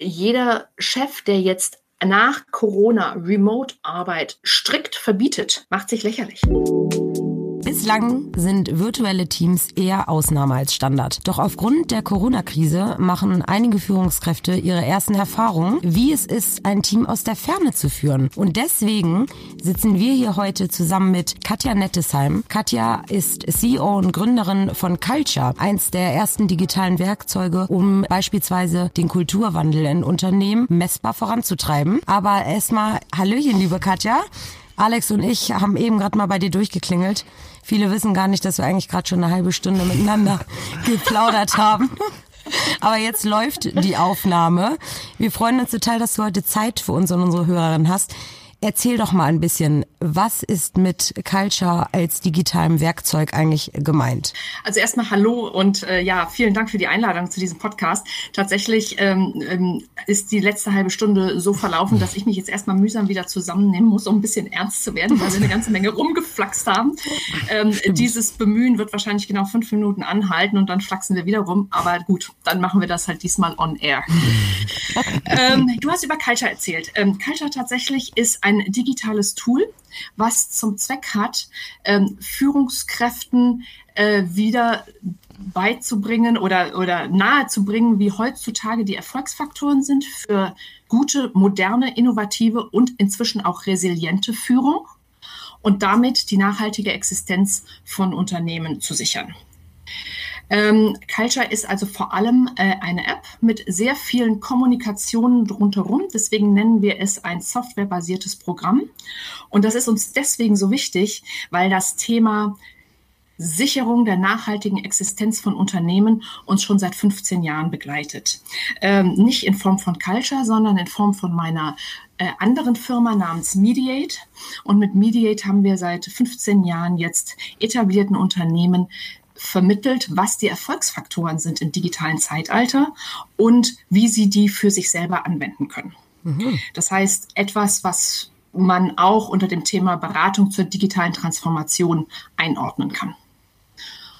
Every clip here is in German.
jeder Chef, der jetzt nach Corona Remote-Arbeit strikt verbietet, macht sich lächerlich. Bislang sind virtuelle Teams eher Ausnahme als Standard. Doch aufgrund der Corona-Krise machen einige Führungskräfte ihre ersten Erfahrungen, wie es ist, ein Team aus der Ferne zu führen. Und deswegen sitzen wir hier heute zusammen mit Katja Nettesheim. Katja ist CEO und Gründerin von Culture, eins der ersten digitalen Werkzeuge, um beispielsweise den Kulturwandel in Unternehmen messbar voranzutreiben. Aber erstmal Hallöchen, liebe Katja. Alex und ich haben eben gerade mal bei dir durchgeklingelt. Viele wissen gar nicht, dass wir eigentlich gerade schon eine halbe Stunde miteinander geplaudert haben. Aber jetzt läuft die Aufnahme. Wir freuen uns total, dass du heute Zeit für uns und unsere Hörerin hast. Erzähl doch mal ein bisschen, was ist mit Culture als digitalem Werkzeug eigentlich gemeint? Also erstmal Hallo und äh, ja, vielen Dank für die Einladung zu diesem Podcast. Tatsächlich ähm, ähm, ist die letzte halbe Stunde so verlaufen, dass ich mich jetzt erstmal mühsam wieder zusammennehmen muss, um ein bisschen ernst zu werden, weil wir eine ganze Menge rumgeflaxt haben. Ähm, dieses Bemühen wird wahrscheinlich genau fünf Minuten anhalten und dann flachsen wir wieder rum. Aber gut, dann machen wir das halt diesmal on air. ähm, du hast über Culture erzählt. Ähm, Culture tatsächlich ist ein ein digitales Tool, was zum Zweck hat, ähm, Führungskräften äh, wieder beizubringen oder, oder nahezubringen, wie heutzutage die Erfolgsfaktoren sind für gute, moderne, innovative und inzwischen auch resiliente Führung und damit die nachhaltige Existenz von Unternehmen zu sichern. Ähm, Culture ist also vor allem äh, eine App mit sehr vielen Kommunikationen rundherum. Deswegen nennen wir es ein softwarebasiertes Programm. Und das ist uns deswegen so wichtig, weil das Thema Sicherung der nachhaltigen Existenz von Unternehmen uns schon seit 15 Jahren begleitet. Ähm, nicht in Form von Culture, sondern in Form von meiner äh, anderen Firma namens Mediate. Und mit Mediate haben wir seit 15 Jahren jetzt etablierten Unternehmen vermittelt, was die Erfolgsfaktoren sind im digitalen Zeitalter und wie sie die für sich selber anwenden können. Mhm. Das heißt, etwas, was man auch unter dem Thema Beratung zur digitalen Transformation einordnen kann.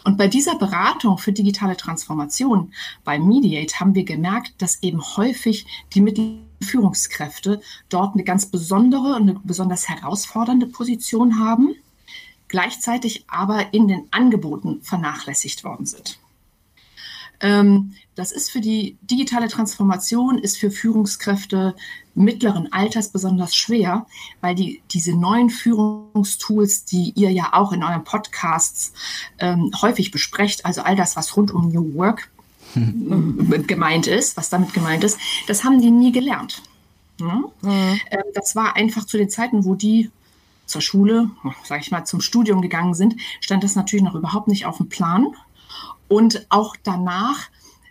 Und bei dieser Beratung für digitale Transformation bei Mediate haben wir gemerkt, dass eben häufig die Mittelführungskräfte dort eine ganz besondere und eine besonders herausfordernde Position haben gleichzeitig aber in den Angeboten vernachlässigt worden sind. Ähm, das ist für die digitale Transformation, ist für Führungskräfte mittleren Alters besonders schwer, weil die, diese neuen Führungstools, die ihr ja auch in euren Podcasts ähm, häufig besprecht, also all das, was rund um New Work hm. gemeint ist, was damit gemeint ist, das haben die nie gelernt. Ja? Mhm. Ähm, das war einfach zu den Zeiten, wo die zur Schule, sage ich mal, zum Studium gegangen sind, stand das natürlich noch überhaupt nicht auf dem Plan. Und auch danach,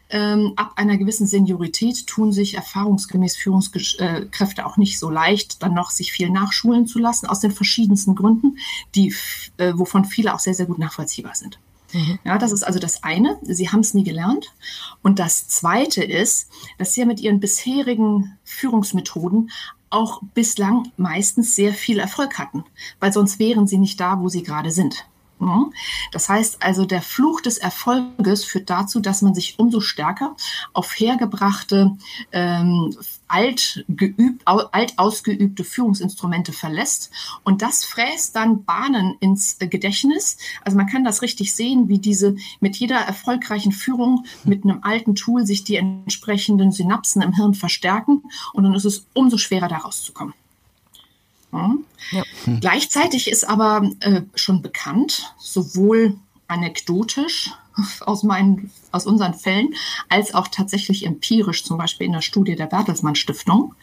ähm, ab einer gewissen Seniorität, tun sich erfahrungsgemäß Führungskräfte auch nicht so leicht, dann noch sich viel nachschulen zu lassen, aus den verschiedensten Gründen, die, äh, wovon viele auch sehr, sehr gut nachvollziehbar sind. Mhm. Ja, das ist also das eine. Sie haben es nie gelernt. Und das zweite ist, dass Sie mit Ihren bisherigen Führungsmethoden auch bislang meistens sehr viel Erfolg hatten, weil sonst wären sie nicht da, wo sie gerade sind. Das heißt also, der Fluch des Erfolges führt dazu, dass man sich umso stärker auf hergebrachte, ähm, alt, geübt, alt ausgeübte Führungsinstrumente verlässt. Und das fräst dann Bahnen ins Gedächtnis. Also man kann das richtig sehen, wie diese mit jeder erfolgreichen Führung mit einem alten Tool sich die entsprechenden Synapsen im Hirn verstärken. Und dann ist es umso schwerer, da rauszukommen. Ja. Hm. Gleichzeitig ist aber äh, schon bekannt, sowohl anekdotisch aus, meinen, aus unseren Fällen, als auch tatsächlich empirisch, zum Beispiel in der Studie der Bertelsmann Stiftung,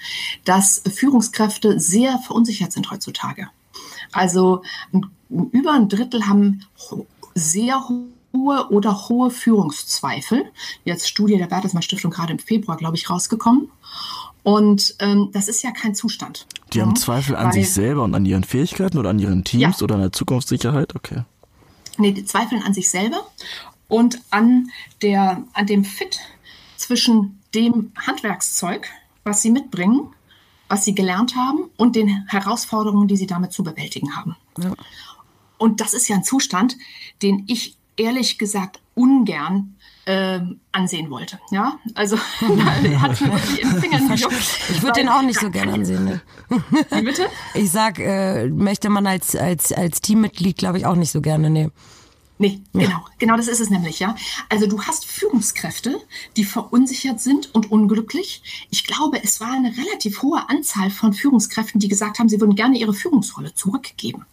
dass Führungskräfte sehr verunsichert sind heutzutage. Also über ein Drittel haben sehr hohe oder hohe Führungszweifel. Jetzt Studie der Bertelsmann Stiftung gerade im Februar, glaube ich, rausgekommen. Und ähm, das ist ja kein Zustand. Die ja, haben Zweifel an sich selber und an ihren Fähigkeiten oder an ihren Teams ja. oder an der Zukunftssicherheit? Okay. Nee, die zweifeln an sich selber und an, der, an dem Fit zwischen dem Handwerkszeug, was sie mitbringen, was sie gelernt haben und den Herausforderungen, die sie damit zu bewältigen haben. Ja. Und das ist ja ein Zustand, den ich ehrlich gesagt ungern äh, ansehen wollte. Ja, also da hat mir den Fingern gejuckt. Ich würde den auch nicht so gerne ansehen. Ne? Wie bitte? Ich sag, äh, möchte man als, als, als Teammitglied, glaube ich, auch nicht so gerne, nee. Nee, ja. genau, genau das ist es nämlich, ja. Also du hast Führungskräfte, die verunsichert sind und unglücklich. Ich glaube, es war eine relativ hohe Anzahl von Führungskräften, die gesagt haben, sie würden gerne ihre Führungsrolle zurückgeben.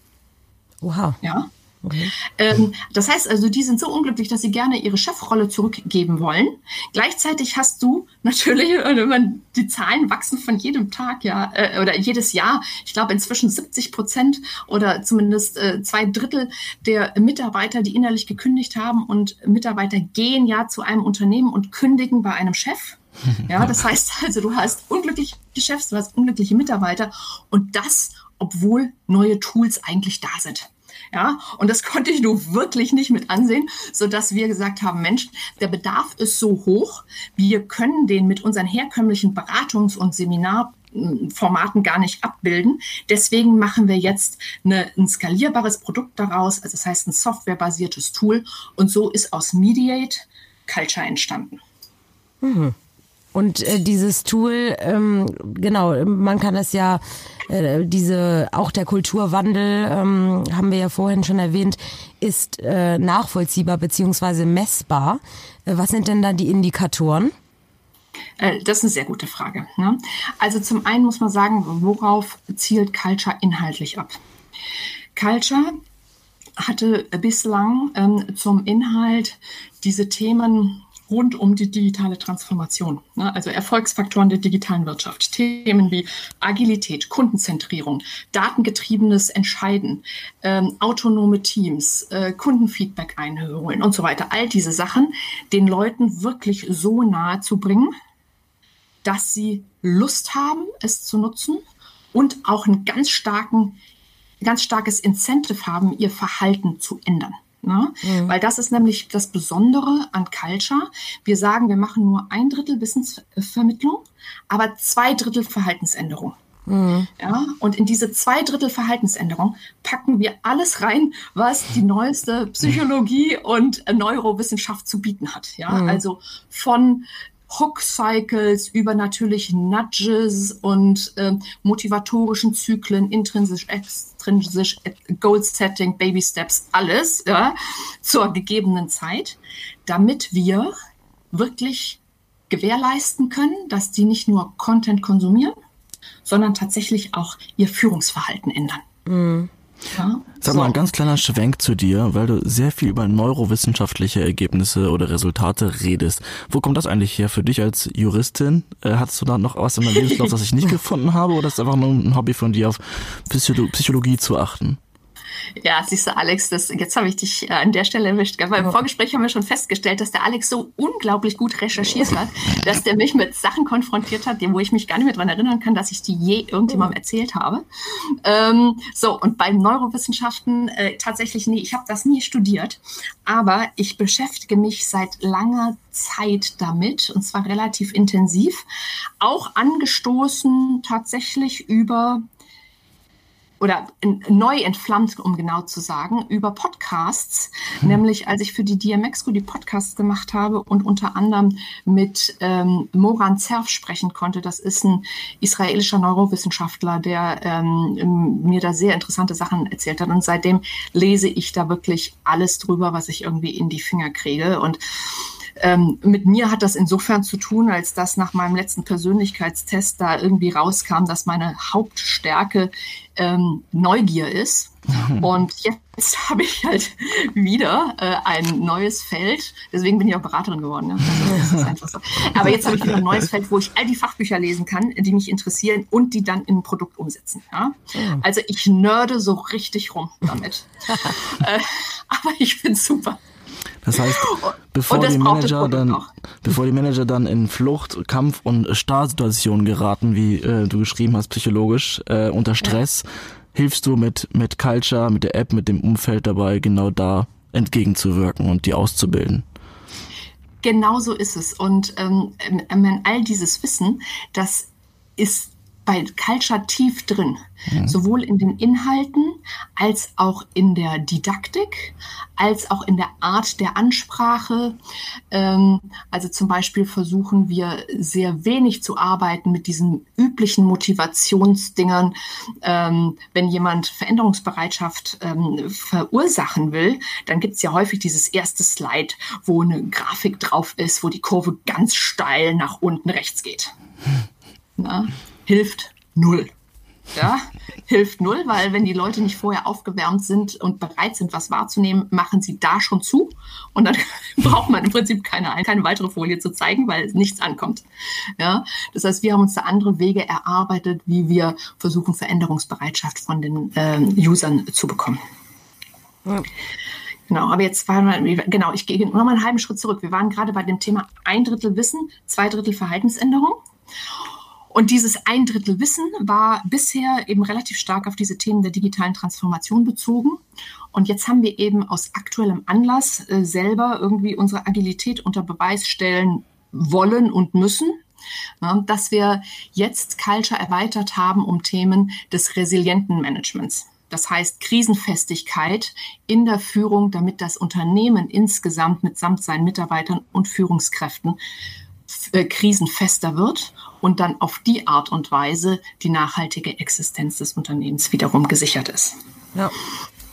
Wow. Ja. Okay. Ähm, das heißt also, die sind so unglücklich, dass sie gerne ihre Chefrolle zurückgeben wollen. Gleichzeitig hast du natürlich, wenn man die Zahlen wachsen von jedem Tag, ja, äh, oder jedes Jahr. Ich glaube inzwischen 70 Prozent oder zumindest äh, zwei Drittel der Mitarbeiter, die innerlich gekündigt haben und Mitarbeiter gehen ja zu einem Unternehmen und kündigen bei einem Chef. Ja, das heißt also, du hast unglückliche Chefs, du hast unglückliche Mitarbeiter und das, obwohl neue Tools eigentlich da sind. Ja, und das konnte ich nur wirklich nicht mit ansehen, so dass wir gesagt haben, Mensch, der Bedarf ist so hoch, wir können den mit unseren herkömmlichen Beratungs- und Seminarformaten gar nicht abbilden. Deswegen machen wir jetzt eine, ein skalierbares Produkt daraus, also das heißt ein softwarebasiertes Tool. Und so ist aus Mediate Culture entstanden. Mhm. Und äh, dieses Tool, ähm, genau, man kann das ja, äh, diese, auch der Kulturwandel, ähm, haben wir ja vorhin schon erwähnt, ist äh, nachvollziehbar beziehungsweise messbar. Äh, was sind denn da die Indikatoren? Äh, das ist eine sehr gute Frage. Ne? Also zum einen muss man sagen, worauf zielt Culture inhaltlich ab? Culture hatte bislang ähm, zum Inhalt diese Themen rund um die digitale Transformation. Ne? Also Erfolgsfaktoren der digitalen Wirtschaft. Themen wie Agilität, Kundenzentrierung, datengetriebenes Entscheiden, ähm, autonome Teams, äh, Kundenfeedback einholen und so weiter. All diese Sachen den Leuten wirklich so nahe zu bringen, dass sie Lust haben, es zu nutzen und auch einen ganz starken, ganz starkes Incentive haben, ihr Verhalten zu ändern. Ne? Mhm. Weil das ist nämlich das Besondere an Culture. Wir sagen, wir machen nur ein Drittel Wissensvermittlung, aber zwei Drittel Verhaltensänderung. Mhm. Ja, und in diese zwei Drittel Verhaltensänderung packen wir alles rein, was die neueste Psychologie und Neurowissenschaft zu bieten hat. Ja, mhm. also von Hook-Cycles, über natürlich Nudges und äh, motivatorischen Zyklen, intrinsisch, extrinsisch, Goal-Setting, Baby-Steps, alles ja, zur gegebenen Zeit, damit wir wirklich gewährleisten können, dass die nicht nur Content konsumieren, sondern tatsächlich auch ihr Führungsverhalten ändern. Mhm. Ja, Sag so. mal, ein ganz kleiner Schwenk zu dir, weil du sehr viel über neurowissenschaftliche Ergebnisse oder Resultate redest. Wo kommt das eigentlich her für dich als Juristin? Äh, hattest du da noch was in deinem Lebenslauf, das ich nicht gefunden habe, oder ist es einfach nur ein Hobby von dir, auf Psychologie zu achten? Ja, siehst du, Alex, das, jetzt habe ich dich äh, an der Stelle erwischt. Beim ja. Vorgespräch haben wir schon festgestellt, dass der Alex so unglaublich gut recherchiert hat, dass der mich mit Sachen konfrontiert hat, wo ich mich gar nicht mehr dran erinnern kann, dass ich die je irgendjemandem erzählt habe. Ähm, so, und bei Neurowissenschaften äh, tatsächlich, nee, ich habe das nie studiert, aber ich beschäftige mich seit langer Zeit damit, und zwar relativ intensiv, auch angestoßen tatsächlich über oder neu entflammt, um genau zu sagen, über Podcasts. Hm. Nämlich, als ich für die DMX-Go die Podcasts gemacht habe und unter anderem mit ähm, Moran Zerf sprechen konnte. Das ist ein israelischer Neurowissenschaftler, der ähm, mir da sehr interessante Sachen erzählt hat. Und seitdem lese ich da wirklich alles drüber, was ich irgendwie in die Finger kriege. Und ähm, mit mir hat das insofern zu tun, als dass nach meinem letzten Persönlichkeitstest da irgendwie rauskam, dass meine Hauptstärke ähm, Neugier ist. Und jetzt habe ich halt wieder äh, ein neues Feld. Deswegen bin ich auch Beraterin geworden. Ne? Also, so. Aber jetzt habe ich wieder ein neues Feld, wo ich all die Fachbücher lesen kann, die mich interessieren und die dann in ein Produkt umsetzen. Ja? Also ich nörde so richtig rum damit. äh, aber ich finde super. Das heißt, bevor das die Manager dann, bevor die Manager dann in Flucht, Kampf und Starrsituationen geraten, wie äh, du geschrieben hast, psychologisch, äh, unter Stress, ja. hilfst du mit, mit Culture, mit der App, mit dem Umfeld dabei, genau da entgegenzuwirken und die auszubilden. Genau so ist es. Und ähm, all dieses Wissen, das ist bei Culture tief drin, mhm. sowohl in den Inhalten als auch in der Didaktik, als auch in der Art der Ansprache. Ähm, also zum Beispiel versuchen wir sehr wenig zu arbeiten mit diesen üblichen Motivationsdingern. Ähm, wenn jemand Veränderungsbereitschaft ähm, verursachen will, dann gibt es ja häufig dieses erste Slide, wo eine Grafik drauf ist, wo die Kurve ganz steil nach unten rechts geht. Na, hilft null. Ja, hilft null, weil wenn die Leute nicht vorher aufgewärmt sind und bereit sind, was wahrzunehmen, machen sie da schon zu. Und dann braucht man im Prinzip keine, keine weitere Folie zu zeigen, weil nichts ankommt. Ja, das heißt, wir haben uns da andere Wege erarbeitet, wie wir versuchen, Veränderungsbereitschaft von den äh, Usern zu bekommen. Ja. Genau, aber jetzt waren wir, genau, ich gehe nochmal einen halben Schritt zurück. Wir waren gerade bei dem Thema ein Drittel Wissen, zwei Drittel Verhaltensänderung. Und dieses ein Drittel Wissen war bisher eben relativ stark auf diese Themen der digitalen Transformation bezogen. Und jetzt haben wir eben aus aktuellem Anlass äh, selber irgendwie unsere Agilität unter Beweis stellen wollen und müssen. Ja, dass wir jetzt Culture erweitert haben um Themen des resilienten Managements. Das heißt Krisenfestigkeit in der Führung, damit das Unternehmen insgesamt mitsamt seinen Mitarbeitern und Führungskräften äh, krisenfester wird und dann auf die Art und Weise die nachhaltige Existenz des Unternehmens wiederum gesichert ist. Ja.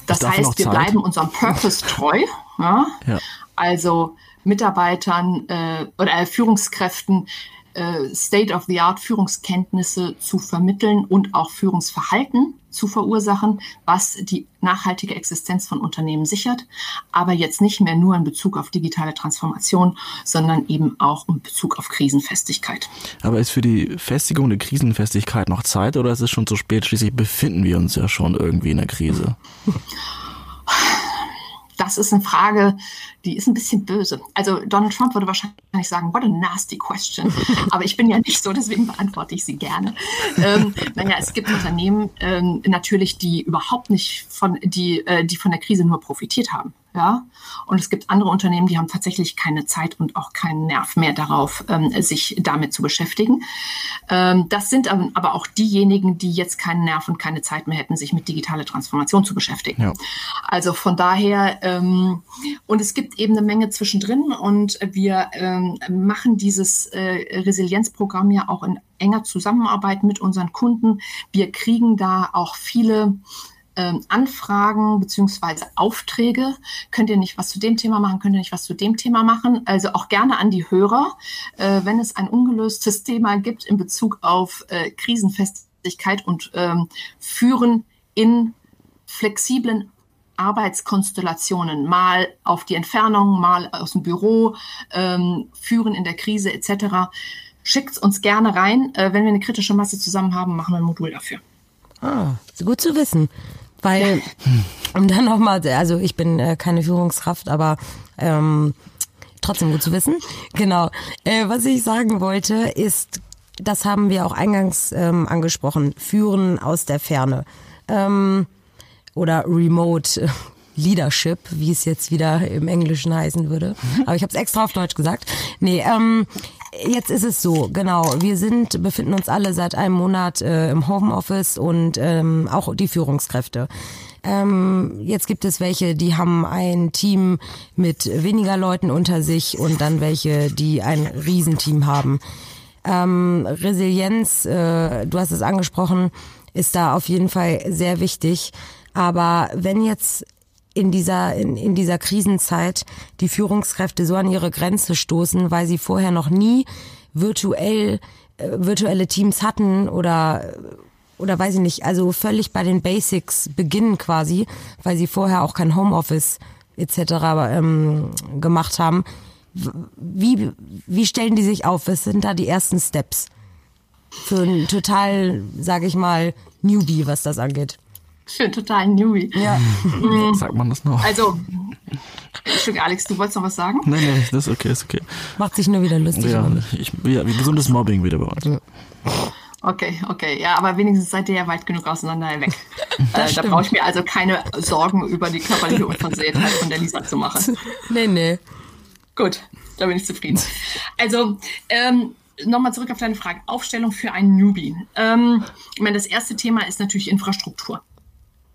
Das heißt, wir bleiben unserem Purpose treu. Ja? ja. Also Mitarbeitern äh, oder Führungskräften äh, State-of-the-Art Führungskenntnisse zu vermitteln und auch Führungsverhalten zu verursachen, was die nachhaltige Existenz von Unternehmen sichert, aber jetzt nicht mehr nur in Bezug auf digitale Transformation, sondern eben auch in Bezug auf Krisenfestigkeit. Aber ist für die Festigung der Krisenfestigkeit noch Zeit oder ist es schon zu spät? Schließlich befinden wir uns ja schon irgendwie in der Krise. Das ist eine Frage, die ist ein bisschen böse. Also Donald Trump würde wahrscheinlich sagen, what a nasty question. Aber ich bin ja nicht so, deswegen beantworte ich sie gerne. Ähm, naja, es gibt Unternehmen ähm, natürlich, die überhaupt nicht von, die, äh, die von der Krise nur profitiert haben. Ja, und es gibt andere Unternehmen, die haben tatsächlich keine Zeit und auch keinen Nerv mehr darauf, ähm, sich damit zu beschäftigen. Ähm, das sind aber auch diejenigen, die jetzt keinen Nerv und keine Zeit mehr hätten, sich mit digitaler Transformation zu beschäftigen. Ja. Also von daher, ähm, und es gibt eben eine Menge zwischendrin und wir ähm, machen dieses äh, Resilienzprogramm ja auch in enger Zusammenarbeit mit unseren Kunden. Wir kriegen da auch viele ähm, Anfragen beziehungsweise Aufträge. Könnt ihr nicht was zu dem Thema machen? Könnt ihr nicht was zu dem Thema machen? Also auch gerne an die Hörer, äh, wenn es ein ungelöstes Thema gibt in Bezug auf äh, Krisenfestigkeit und ähm, Führen in flexiblen Arbeitskonstellationen, mal auf die Entfernung, mal aus dem Büro, ähm, Führen in der Krise etc. Schickt uns gerne rein. Äh, wenn wir eine kritische Masse zusammen haben, machen wir ein Modul dafür. Ah, gut zu wissen. Weil, um dann nochmal, also ich bin äh, keine Führungskraft, aber ähm, trotzdem gut zu wissen. Genau. Äh, was ich sagen wollte, ist, das haben wir auch eingangs ähm, angesprochen, Führen aus der Ferne. Ähm, oder Remote Leadership, wie es jetzt wieder im Englischen heißen würde. Aber ich habe es extra auf Deutsch gesagt. Nee, ähm, jetzt ist es so, genau. Wir sind, befinden uns alle seit einem Monat äh, im Homeoffice und ähm, auch die Führungskräfte. Ähm, jetzt gibt es welche, die haben ein Team mit weniger Leuten unter sich und dann welche, die ein Riesenteam haben. Ähm, Resilienz, äh, du hast es angesprochen, ist da auf jeden Fall sehr wichtig. Aber wenn jetzt in dieser, in, in dieser Krisenzeit die Führungskräfte so an ihre Grenze stoßen, weil sie vorher noch nie virtuell, äh, virtuelle Teams hatten oder, oder weiß ich nicht, also völlig bei den Basics beginnen quasi, weil sie vorher auch kein Homeoffice etc. Ähm, gemacht haben. Wie, wie stellen die sich auf? Was sind da die ersten Steps? Für ein total, sage ich mal, Newbie, was das angeht. Für einen totalen Newbie. Ja. Mhm. Sagt man das noch? Also, Entschuldigung, Alex, du wolltest noch was sagen? Nein, nein, das ist okay, ist okay. Macht sich nur wieder lustig. Ja, ich, ja gesundes Mobbing wieder bei uns. Ja. Okay, okay. Ja, aber wenigstens seid ihr ja weit genug auseinander weg. äh, da brauche ich mir also keine Sorgen über die körperliche Unversehrtheit von der Lisa zu machen. Nee, nee. Gut, da bin ich zufrieden. Also, ähm, nochmal zurück auf deine Frage. Aufstellung für einen Newbie. Ähm, ich meine, das erste Thema ist natürlich Infrastruktur.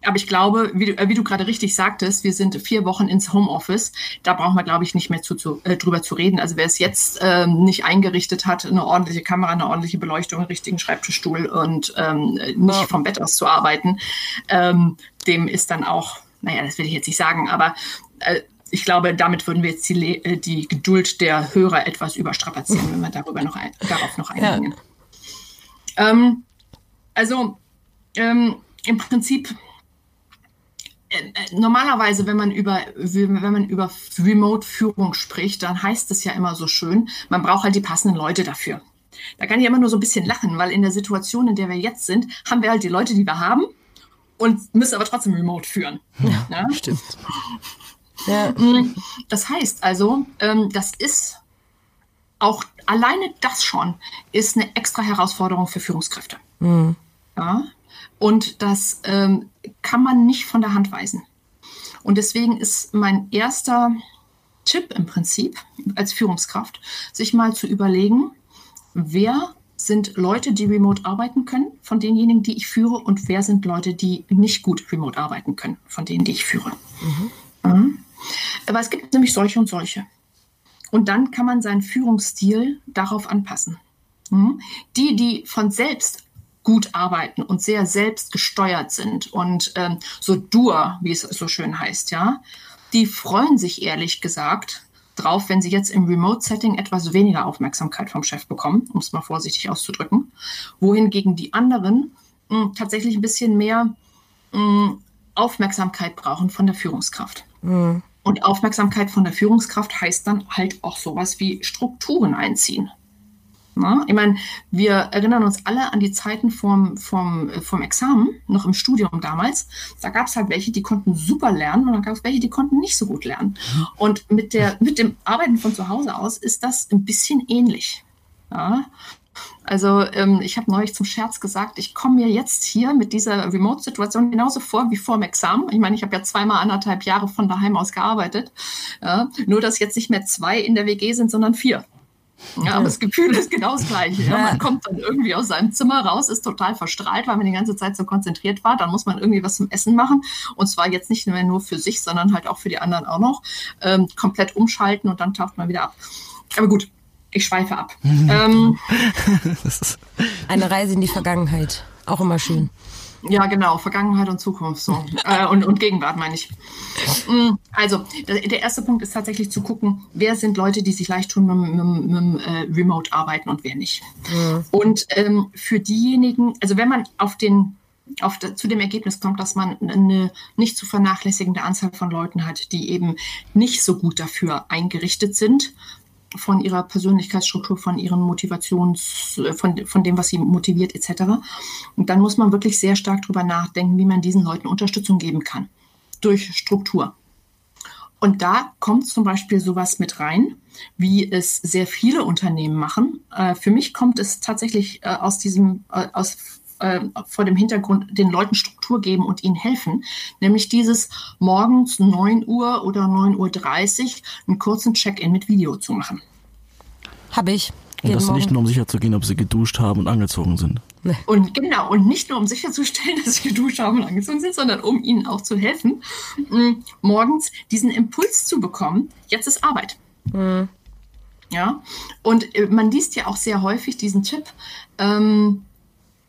Aber ich glaube, wie du, äh, wie du gerade richtig sagtest, wir sind vier Wochen ins Homeoffice. Da brauchen wir, glaube ich, nicht mehr zu, zu, äh, drüber zu reden. Also wer es jetzt ähm, nicht eingerichtet hat, eine ordentliche Kamera, eine ordentliche Beleuchtung, einen richtigen Schreibtischstuhl und ähm, nicht vom Bett aus zu arbeiten, ähm, dem ist dann auch, naja, das will ich jetzt nicht sagen, aber äh, ich glaube, damit würden wir jetzt die, äh, die Geduld der Hörer etwas überstrapazieren, wenn wir darüber noch ein, darauf noch eingehen. Ja. Ähm, also ähm, im Prinzip normalerweise, wenn man über, wenn man über Remote-Führung spricht, dann heißt es ja immer so schön, man braucht halt die passenden Leute dafür. Da kann ich immer nur so ein bisschen lachen, weil in der Situation, in der wir jetzt sind, haben wir halt die Leute, die wir haben und müssen aber trotzdem remote führen. Ja, ja? stimmt. Ja. Mm, das heißt also, ähm, das ist auch alleine das schon ist eine extra Herausforderung für Führungskräfte. Mhm. Ja? Und das ähm, kann man nicht von der Hand weisen. Und deswegen ist mein erster Tipp im Prinzip als Führungskraft, sich mal zu überlegen, wer sind Leute, die remote arbeiten können, von denjenigen, die ich führe, und wer sind Leute, die nicht gut remote arbeiten können, von denen, die ich führe. Mhm. Mhm. Aber es gibt nämlich solche und solche. Und dann kann man seinen Führungsstil darauf anpassen. Mhm. Die, die von selbst gut arbeiten und sehr selbstgesteuert sind und ähm, so dur, wie es so schön heißt, ja, die freuen sich ehrlich gesagt drauf, wenn sie jetzt im Remote-Setting etwas weniger Aufmerksamkeit vom Chef bekommen, um es mal vorsichtig auszudrücken, wohingegen die anderen mh, hm, tatsächlich ein bisschen mehr mh, hm, Aufmerksamkeit brauchen von der Führungskraft. Mhm. Und Aufmerksamkeit von der Führungskraft heißt dann halt auch sowas wie Strukturen einziehen. Na, ich meine, wir erinnern uns alle an die Zeiten vom, vom, vom Examen, noch im Studium damals. Da gab es halt welche, die konnten super lernen und dann gab es welche, die konnten nicht so gut lernen. Und mit, der, mit dem Arbeiten von zu Hause aus ist das ein bisschen ähnlich. Ja? Also ähm, ich habe neulich zum Scherz gesagt, ich komme mir jetzt hier mit dieser Remote-Situation genauso vor wie vor dem Examen. Ich meine, ich habe ja zweimal anderthalb Jahre von daheim aus gearbeitet. Ja? Nur, dass jetzt nicht mehr zwei in der WG sind, sondern vier. Ja, aber das Gefühl ist genau das gleiche. Ja. Man kommt dann irgendwie aus seinem Zimmer raus, ist total verstrahlt, weil man die ganze Zeit so konzentriert war. Dann muss man irgendwie was zum Essen machen. Und zwar jetzt nicht mehr nur für sich, sondern halt auch für die anderen auch noch. Ähm, komplett umschalten und dann taucht man wieder ab. Aber gut, ich schweife ab. ähm, Eine Reise in die Vergangenheit. Auch immer schön. Ja, genau, Vergangenheit und Zukunft so. äh, und, und Gegenwart meine ich. Mm, also, der, erste Punkt ist tatsächlich zu gucken, wer sind Leute, die sich leicht tun mit, mit, mit äh, Remote-Arbeiten und wer nicht. Mhm. Und ähm, für diejenigen, also wenn man auf den auf zu dem Ergebnis kommt, dass man eine nicht zu vernachlässigende Anzahl von Leuten hat, die eben nicht so gut dafür eingerichtet sind, von ihrer Persönlichkeitsstruktur, von ihren Motivations, äh, von, von dem, was sie motiviert, etc. Und dann muss man wirklich sehr stark darüber nachdenken, wie man diesen Leuten Unterstützung geben kann. Durch Struktur. Und da kommt zum Beispiel sowas mit rein, wie es sehr viele Unternehmen machen. Äh, für mich kommt es tatsächlich äh, aus diesem, aus äh, vor dem Hintergrund den Leuten Struktur geben und ihnen helfen. Nämlich dieses morgens 9 Uhr oder 9.30 Uhr einen kurzen Check-in mit Video zu machen. Habe ich. Und das Morgen. nicht nur, um sicherzugehen, ob sie geduscht haben und angezogen sind. Und genau, und nicht nur, um sicherzustellen, dass sie geduscht haben und angezogen sind, sondern um ihnen auch zu helfen, morgens diesen Impuls zu bekommen, jetzt ist Arbeit. Mhm. Ja, und äh, man liest ja auch sehr häufig diesen Tipp, ähm,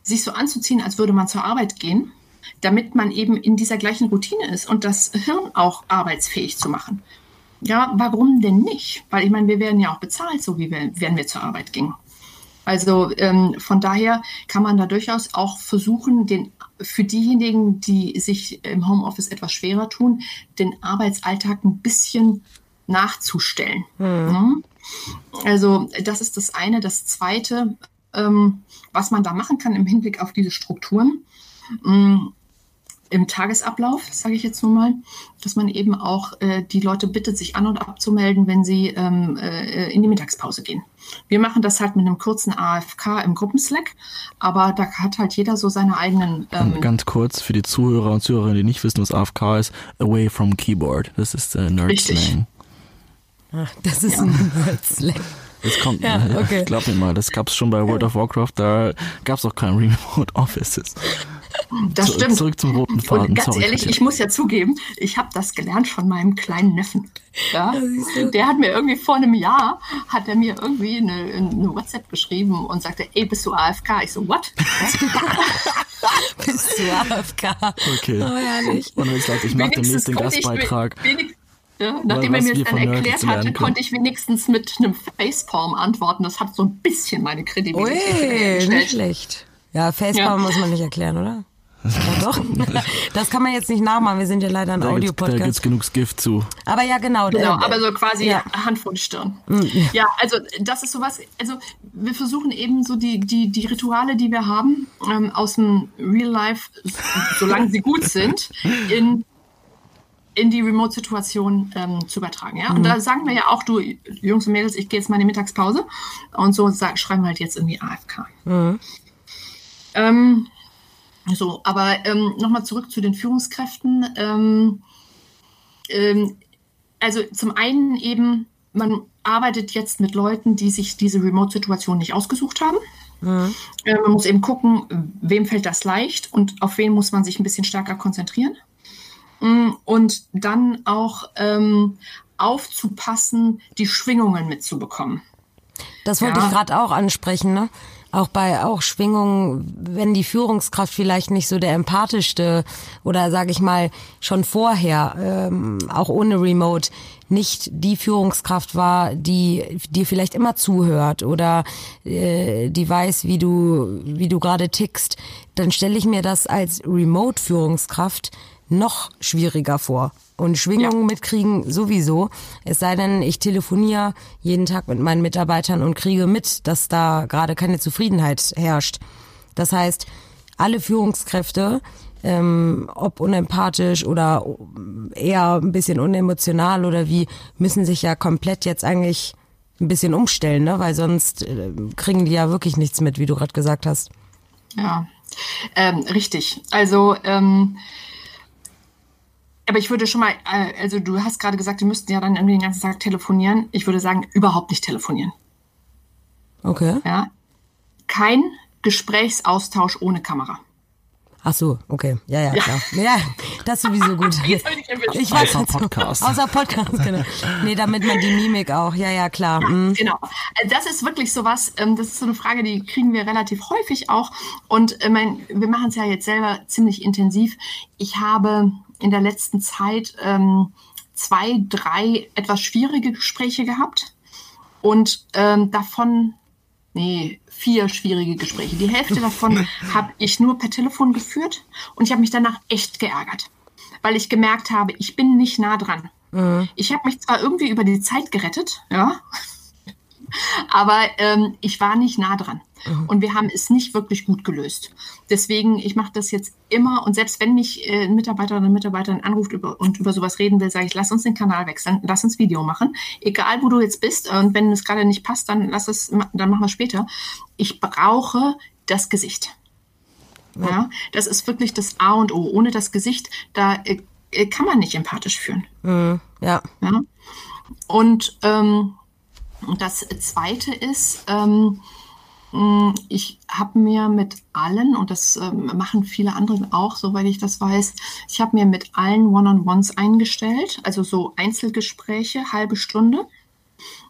sich so anzuziehen, als würde man zur Arbeit gehen, damit man eben in dieser gleichen Routine ist und das Hirn auch arbeitsfähig zu machen. Ja, warum denn nicht? Weil ich meine, wir werden ja auch bezahlt, so wie wir, wenn wir zur Arbeit gingen. Also ähm, von daher kann man da durchaus auch versuchen, den für diejenigen, die sich im Homeoffice etwas schwerer tun, den Arbeitsalltag ein bisschen nachzustellen. Hm. Also das ist das eine. Das zweite, was man da machen kann im Hinblick auf diese Strukturen. Ähm, im Tagesablauf, sage ich jetzt nur mal, dass man eben auch äh, die Leute bittet, sich an und abzumelden, wenn sie ähm, äh, in die Mittagspause gehen. Wir machen das halt mit einem kurzen AFK im Gruppenslack, aber da hat halt jeder so seine eigenen. Ähm ganz kurz für die Zuhörer und Zuhörerinnen, die nicht wissen, was AFK ist: Away from Keyboard. Das ist äh, Nerd Slang. Ach, das ist ja. ein Nerd Slang. Es kommt, ja, okay. glaub mir mal, das gab's schon bei World of Warcraft, da gab's auch kein Remote Offices. Das Zu, stimmt. Zurück zum roten Faden. Und ganz Sorry, ehrlich, ich muss ja zugeben, ich habe das gelernt von meinem kleinen Neffen. Ja? Der hat mir irgendwie vor einem Jahr, hat er mir irgendwie eine, eine WhatsApp geschrieben und sagte, ey, bist du AFK? Ich so, what? bist du AFK? Okay. Oh, herrlich. Und ich sage, ich mache demnächst den Gastbeitrag. Wenig, ja, nachdem er mir das dann erklärt hatte, konnte ich wenigstens mit einem Facepalm antworten. Das hat so ein bisschen meine Kredibilität Ui, nicht schlecht. Ja, Facepalm ja. muss man nicht erklären, oder? Ja, doch. Das kann man jetzt nicht nachmachen. Wir sind ja leider ein Audio-Podcast. Da gibt's genug Gift zu. Aber ja, genau. Genau, äh, aber so quasi ja. Hand vor die Stirn. Mhm. Ja, also das ist sowas, also wir versuchen eben so die, die, die Rituale, die wir haben, ähm, aus dem Real Life, solange sie gut sind, in in die Remote-Situation ähm, zu übertragen. Ja? Und mhm. da sagen wir ja auch, du Jungs und Mädels, ich gehe jetzt mal in die Mittagspause und so sag, schreiben wir halt jetzt irgendwie AFK. Mhm. Ähm, so, aber ähm, nochmal zurück zu den Führungskräften. Ähm, ähm, also zum einen eben, man arbeitet jetzt mit Leuten, die sich diese Remote-Situation nicht ausgesucht haben. Mhm. Äh, man muss eben gucken, wem fällt das leicht und auf wen muss man sich ein bisschen stärker konzentrieren. Mm, und dann auch ähm, aufzupassen, die Schwingungen mitzubekommen. Das wollte ja. ich gerade auch ansprechen, ne? Auch bei auch Schwingungen, wenn die Führungskraft vielleicht nicht so der empathischste oder sage ich mal schon vorher, ähm, auch ohne Remote, nicht die Führungskraft war, die dir vielleicht immer zuhört oder äh, die weiß, wie du wie du gerade tickst, dann stelle ich mir das als Remote-Führungskraft noch schwieriger vor. Und Schwingungen ja. mitkriegen sowieso. Es sei denn, ich telefoniere jeden Tag mit meinen Mitarbeitern und kriege mit, dass da gerade keine Zufriedenheit herrscht. Das heißt, alle Führungskräfte, ähm, ob unempathisch oder eher ein bisschen unemotional oder wie, müssen sich ja komplett jetzt eigentlich ein bisschen umstellen, ne? weil sonst äh, kriegen die ja wirklich nichts mit, wie du gerade gesagt hast. Ja, ähm, richtig. Also ähm, aber ich würde schon mal, äh, also du hast gerade gesagt, die müssten ja dann irgendwie den ganzen Tag telefonieren. Ich würde sagen, überhaupt nicht telefonieren. Okay. Ja. Kein Gesprächsaustausch ohne Kamera. Ach so, okay. Ja, ja, klar. Ja, das ist sowieso gut. ich weiß außer Podcast. Außer Podcast, genau. Nee, damit man die Mimik auch. Ja, ja, klar. Mhm. Genau. Äh, das ist wirklich sowas, ähm, das ist so eine Frage, die kriegen wir relativ häufig auch. Und ich äh, mein, wir machen es ja jetzt selber ziemlich intensiv. Ich habe in der letzten Zeit ähm, zwei, drei etwas schwierige Gespräche gehabt und ähm, davon, nee, vier schwierige Gespräche. Die Hälfte davon habe ich nur per Telefon geführt und ich habe mich danach echt geärgert, weil ich gemerkt habe, ich bin nicht nah dran. Mhm. Ich habe mich zwar irgendwie über die Zeit gerettet, ja, aber ähm, ich war nicht nah dran. Mhm. Und wir haben es nicht wirklich gut gelöst. Deswegen, ich mache das jetzt immer und selbst wenn mich äh, ein Mitarbeiter oder eine Mitarbeiterin anruft über, und über sowas reden will, sage ich, lass uns den Kanal wechseln, lass uns Video machen. Egal, wo du jetzt bist und wenn es gerade nicht passt, dann lass es, dann machen wir es später. Ich brauche das Gesicht. Ja. ja, das ist wirklich das A und O. Ohne das Gesicht, da äh, äh kann man nicht empathisch führen. Mhm. Ja. ja. Und ähm, das Zweite ist, ähm, ich habe mir mit allen, und das ähm, machen viele andere auch, soweit ich das weiß, ich habe mir mit allen One-on-Ones eingestellt, also so Einzelgespräche, halbe Stunde.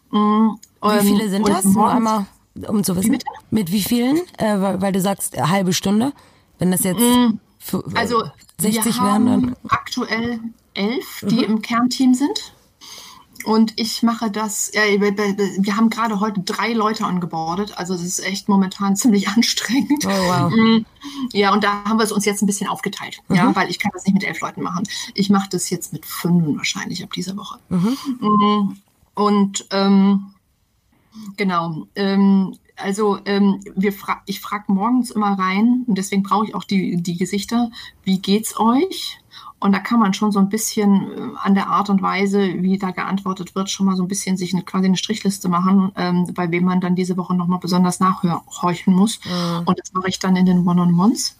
Mm, wie viele sind das? Nur einmal, um zu wissen. Wie mit wie vielen? Äh, weil, weil, du sagst äh, halbe Stunde. Wenn das jetzt mm, für, also 60 wir wären, dann. Aktuell elf, die mhm. im Kernteam sind. Und ich mache das, ja, wir haben gerade heute drei Leute angebordet, also es ist echt momentan ziemlich anstrengend. Oh, wow. Mm, ja, und da haben wir es uns jetzt ein bisschen aufgeteilt, mhm. ja, weil ich kann das nicht mit elf Leuten machen. Ich mache das jetzt mit fünf wahrscheinlich ab dieser Woche. Mhm. Mm, und ähm, genau, ähm, also ähm, wir fra ich frage morgens immer rein, und deswegen brauche ich auch die, die Gesichter, wie geht's euch? Und da kann man schon so ein bisschen äh, an der Art und Weise, wie da geantwortet wird, schon mal so ein bisschen sich eine, quasi eine Strichliste machen, ähm, bei wem man dann diese Woche nochmal besonders nachhorchen muss. Mhm. Und das mache ich dann in den One-on-Ones.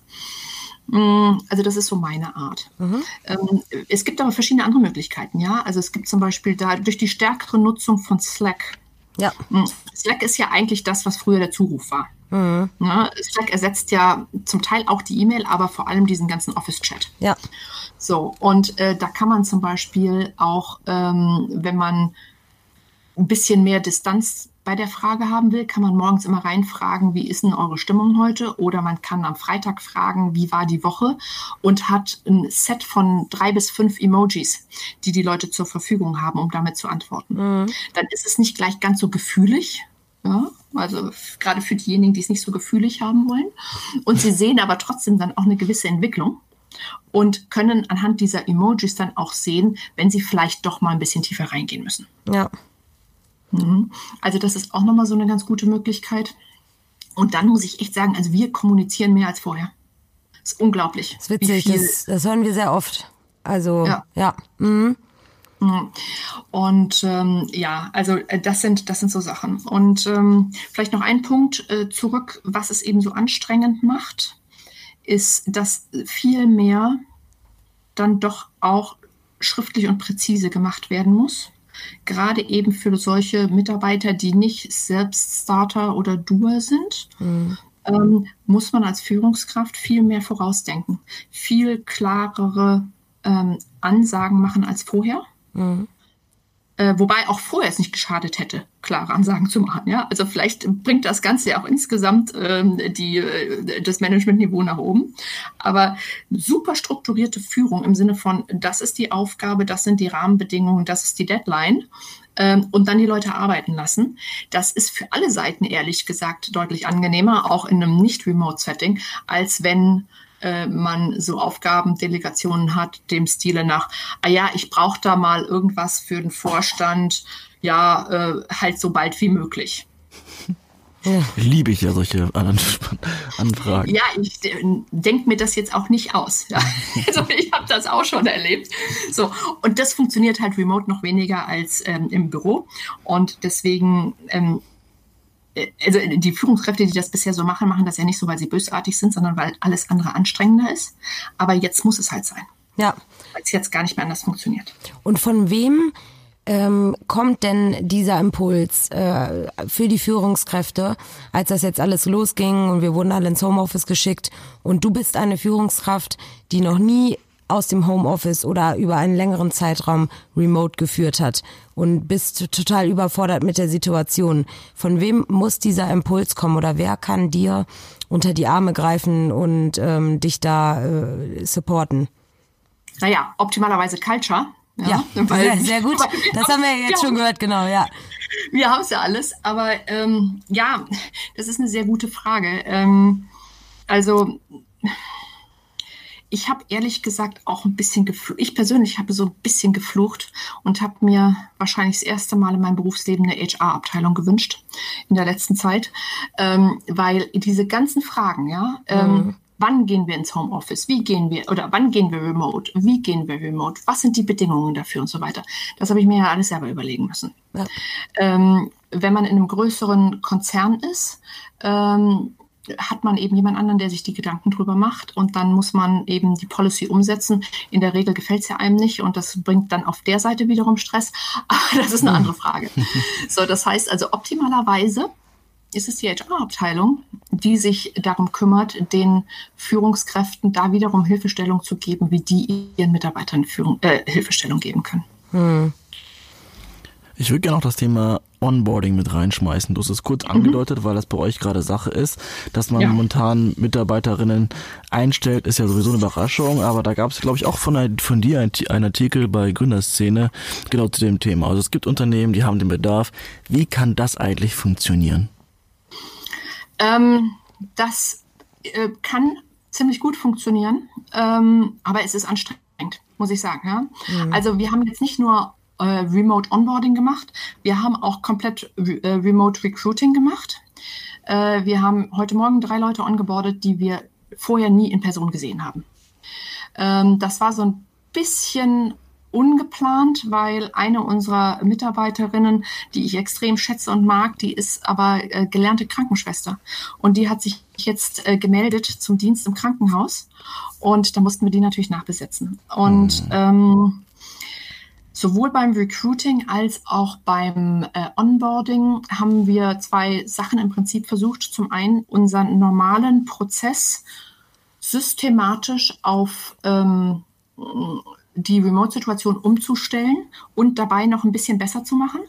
Mm, also das ist so meine Art. Mhm. Ähm, es gibt aber verschiedene andere Möglichkeiten, ja. Also es gibt zum Beispiel da durch die stärkere Nutzung von Slack Ja. Hm. Slack ist ja eigentlich das, was früher der Zuruf war. Mhm. Ne? Slack ersetzt ja zum Teil auch die E-Mail, aber vor allem diesen ganzen Office-Chat. Ja. So, und äh, da kann man zum Beispiel auch, ähm, wenn man ein bisschen mehr Distanz bei der Frage haben will, kann man morgens immer reinfragen, wie ist denn eure Stimmung heute? Oder man kann am Freitag fragen, wie war die Woche? Und hat ein Set von drei bis fünf Emojis, die die Leute zur Verfügung haben, um damit zu antworten. Mhm. Dann ist es nicht gleich ganz so gefühlig. Ja, also gerade für diejenigen, die es nicht so gefühlig haben wollen. Und sie sehen aber trotzdem dann auch eine gewisse Entwicklung und können anhand dieser Emojis dann auch sehen, wenn sie vielleicht doch mal ein bisschen tiefer reingehen müssen. Ja. Mhm. Also das ist auch nochmal so eine ganz gute Möglichkeit. Und dann muss ich echt sagen, also wir kommunizieren mehr als vorher. Das ist unglaublich. Das ist witzig, das, das, hören wir sehr oft. Also, ja. ja. Mhm. mhm. Und ähm, ja, also äh, das sind, das sind so Sachen. Und ähm, vielleicht noch ein Punkt äh, zurück, was es eben so anstrengend macht, ist, dass viel mehr dann doch auch schriftlich und präzise gemacht werden muss gerade eben für solche Mitarbeiter, die nicht selbst Starter oder Doer sind, mhm. ähm, muss man als Führungskraft viel mehr vorausdenken, viel klarere ähm, Ansagen machen als vorher. Mhm. Äh, wobei auch vorher es nicht geschadet hätte, klare Ansagen zu machen. Ja? Also vielleicht bringt das Ganze ja auch insgesamt ähm, die, äh, das Managementniveau nach oben. Aber super strukturierte Führung im Sinne von, das ist die Aufgabe, das sind die Rahmenbedingungen, das ist die Deadline ähm, und dann die Leute arbeiten lassen. Das ist für alle Seiten ehrlich gesagt deutlich angenehmer, auch in einem Nicht-Remote-Setting, als wenn äh, man so Aufgabendelegationen hat, dem Stile nach, ah ja, ich brauche da mal irgendwas für den Vorstand, ja, äh, halt so bald wie möglich. Liebe ich ja solche Anfragen. Ja, ich denke mir das jetzt auch nicht aus. Ja. Also ich habe das auch schon erlebt. So, und das funktioniert halt remote noch weniger als ähm, im Büro. Und deswegen ähm, äh, also die Führungskräfte, die das bisher so machen, machen das ja nicht so, weil sie bösartig sind, sondern weil alles andere anstrengender ist. Aber jetzt muss es halt sein. Ja. Weil es jetzt gar nicht mehr anders funktioniert. Und von wem ähm, kommt denn dieser Impuls äh, für die Führungskräfte, als das jetzt alles losging und wir wurden alle ins Homeoffice geschickt und du bist eine Führungskraft, die noch nie aus dem Homeoffice oder über einen längeren Zeitraum remote geführt hat und bist total überfordert mit der Situation. Von wem muss dieser Impuls kommen oder wer kann dir unter die Arme greifen und ähm, dich da äh, supporten? Naja, optimalerweise Culture. Ja, ja weil, sehr, gut. Das haben wir jetzt ja, schon gehört, genau, ja. Wir haben es ja alles, aber ähm, ja, das ist eine sehr gute Frage. Ähm, also ich habe ehrlich gesagt auch ein bisschen geflucht. Ich persönlich habe so ein bisschen geflucht und habe mir wahrscheinlich das erste Mal in meinem Berufsleben eine HR-Abteilung gewünscht in der letzten Zeit, ähm, weil diese ganzen Fragen, ja, ähm, mhm. wann gehen wir ins Homeoffice, wie gehen wir oder wann gehen wir remote, wie gehen wir remote, was sind die Bedingungen dafür und so weiter. Das habe ich mir ja alles selber überlegen müssen. Ja. Ähm, wenn man in einem größeren Konzern ist, ähm, hat man eben jemand anderen, der sich die Gedanken drüber macht und dann muss man eben die Policy umsetzen. In der Regel gefällt es ja einem nicht und das bringt dann auf der Seite wiederum Stress, aber das ist eine andere Frage. So, das heißt also optimalerweise ist es die HR-Abteilung, die sich darum kümmert, den Führungskräften da wiederum Hilfestellung zu geben, wie die ihren Mitarbeitern Führung, äh, Hilfestellung geben können. Hm. Ich würde gerne auch das Thema Onboarding mit reinschmeißen. Du hast es kurz mhm. angedeutet, weil das bei euch gerade Sache ist, dass man ja. momentan Mitarbeiterinnen einstellt, ist ja sowieso eine Überraschung, aber da gab es, glaube ich, auch von, von dir einen Artikel bei Gründerszene genau zu dem Thema. Also es gibt Unternehmen, die haben den Bedarf. Wie kann das eigentlich funktionieren? Ähm, das äh, kann ziemlich gut funktionieren, ähm, aber es ist anstrengend, muss ich sagen. Ja? Mhm. Also wir haben jetzt nicht nur äh, Remote Onboarding gemacht. Wir haben auch komplett äh, Remote Recruiting gemacht. Äh, wir haben heute Morgen drei Leute ongeboardet, die wir vorher nie in Person gesehen haben. Ähm, das war so ein bisschen ungeplant, weil eine unserer Mitarbeiterinnen, die ich extrem schätze und mag, die ist aber äh, gelernte Krankenschwester und die hat sich jetzt äh, gemeldet zum Dienst im Krankenhaus und da mussten wir die natürlich nachbesetzen. Und mhm. ähm, sowohl beim Recruiting als auch beim äh, Onboarding haben wir zwei Sachen im Prinzip versucht. Zum einen unseren normalen Prozess systematisch auf ähm, die Remote-Situation umzustellen und dabei noch ein bisschen besser zu machen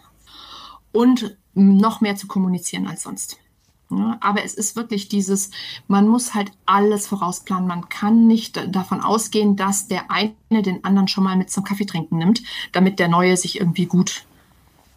und noch mehr zu kommunizieren als sonst. Ja, aber es ist wirklich dieses, man muss halt alles vorausplanen. Man kann nicht davon ausgehen, dass der eine den anderen schon mal mit zum Kaffee trinken nimmt, damit der Neue sich irgendwie gut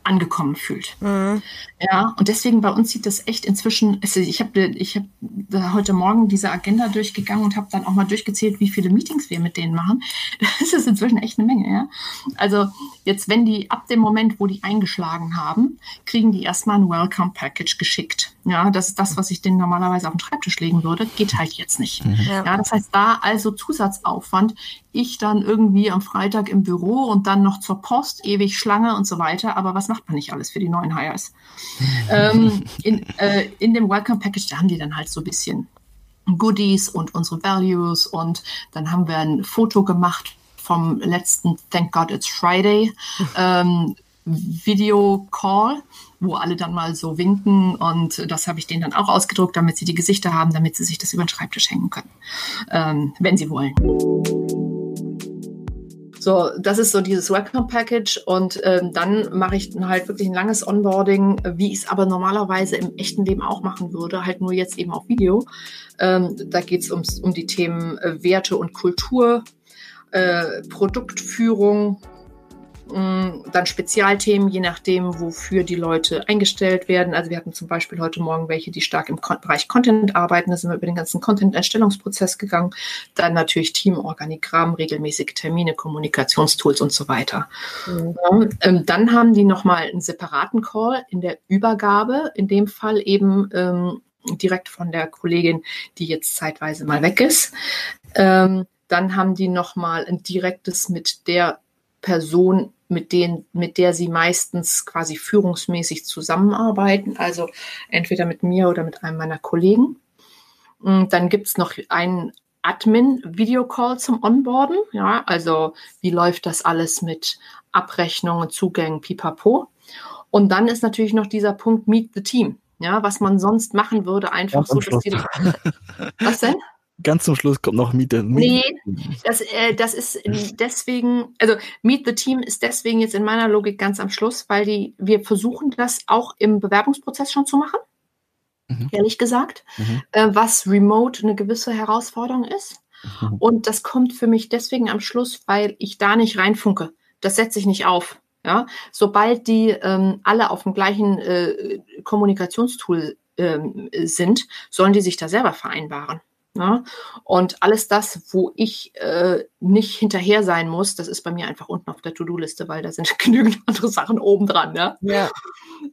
angekommen fühlt. Mhm. Ja, und deswegen bei uns sieht das echt inzwischen, also ich habe ich hab heute Morgen diese Agenda durchgegangen und habe dann auch mal durchgezählt, wie viele Meetings wir mit denen machen. Das ist inzwischen echt eine Menge, ja. Also jetzt, wenn die ab dem Moment, wo die eingeschlagen haben, kriegen die erstmal ein Welcome Package geschickt. Ja, das ist das, was ich denen normalerweise auf den Schreibtisch legen würde, geht halt jetzt nicht. Mhm. Ja, das heißt, da also Zusatzaufwand, ich dann irgendwie am Freitag im Büro und dann noch zur Post, ewig Schlange und so weiter. Aber was macht man nicht alles für die neuen Hires? ähm, in, äh, in dem Welcome Package, da haben die dann halt so ein bisschen Goodies und unsere Values und dann haben wir ein Foto gemacht vom letzten Thank God It's Friday ähm, Video Call, wo alle dann mal so winken und das habe ich denen dann auch ausgedruckt, damit sie die Gesichter haben, damit sie sich das über den Schreibtisch hängen können, ähm, wenn sie wollen. So, das ist so dieses Welcome Package und ähm, dann mache ich halt wirklich ein langes Onboarding, wie ich es aber normalerweise im echten Leben auch machen würde, halt nur jetzt eben auf Video. Ähm, da geht es um die Themen äh, Werte und Kultur, äh, Produktführung, dann Spezialthemen, je nachdem, wofür die Leute eingestellt werden. Also wir hatten zum Beispiel heute Morgen welche, die stark im Bereich Content arbeiten. Da sind wir über den ganzen Content-Erstellungsprozess gegangen. Dann natürlich Teamorganigramm, regelmäßige Termine, Kommunikationstools und so weiter. Mhm. Ja, ähm, dann haben die nochmal einen separaten Call in der Übergabe, in dem Fall eben ähm, direkt von der Kollegin, die jetzt zeitweise mal weg ist. Ähm, dann haben die nochmal ein direktes mit der Person mit, denen, mit der sie meistens quasi führungsmäßig zusammenarbeiten, also entweder mit mir oder mit einem meiner Kollegen. Und dann gibt es noch einen Admin-Videocall zum Onboarden. Ja, also wie läuft das alles mit Abrechnungen, Zugängen, pipapo. Und dann ist natürlich noch dieser Punkt Meet the Team. Ja, was man sonst machen würde, einfach ja, so, dass die. Was denn? Ganz zum Schluss kommt noch Meet the Team. Nee, das, äh, das ist deswegen, also Meet the Team ist deswegen jetzt in meiner Logik ganz am Schluss, weil die, wir versuchen das auch im Bewerbungsprozess schon zu machen, mhm. ehrlich gesagt, mhm. äh, was remote eine gewisse Herausforderung ist. Mhm. Und das kommt für mich deswegen am Schluss, weil ich da nicht reinfunke. Das setze ich nicht auf. Ja, sobald die ähm, alle auf dem gleichen äh, Kommunikationstool ähm, sind, sollen die sich da selber vereinbaren. Ne? Und alles das, wo ich äh, nicht hinterher sein muss, das ist bei mir einfach unten auf der To-Do-Liste, weil da sind genügend andere Sachen oben dran. Ne? Ja.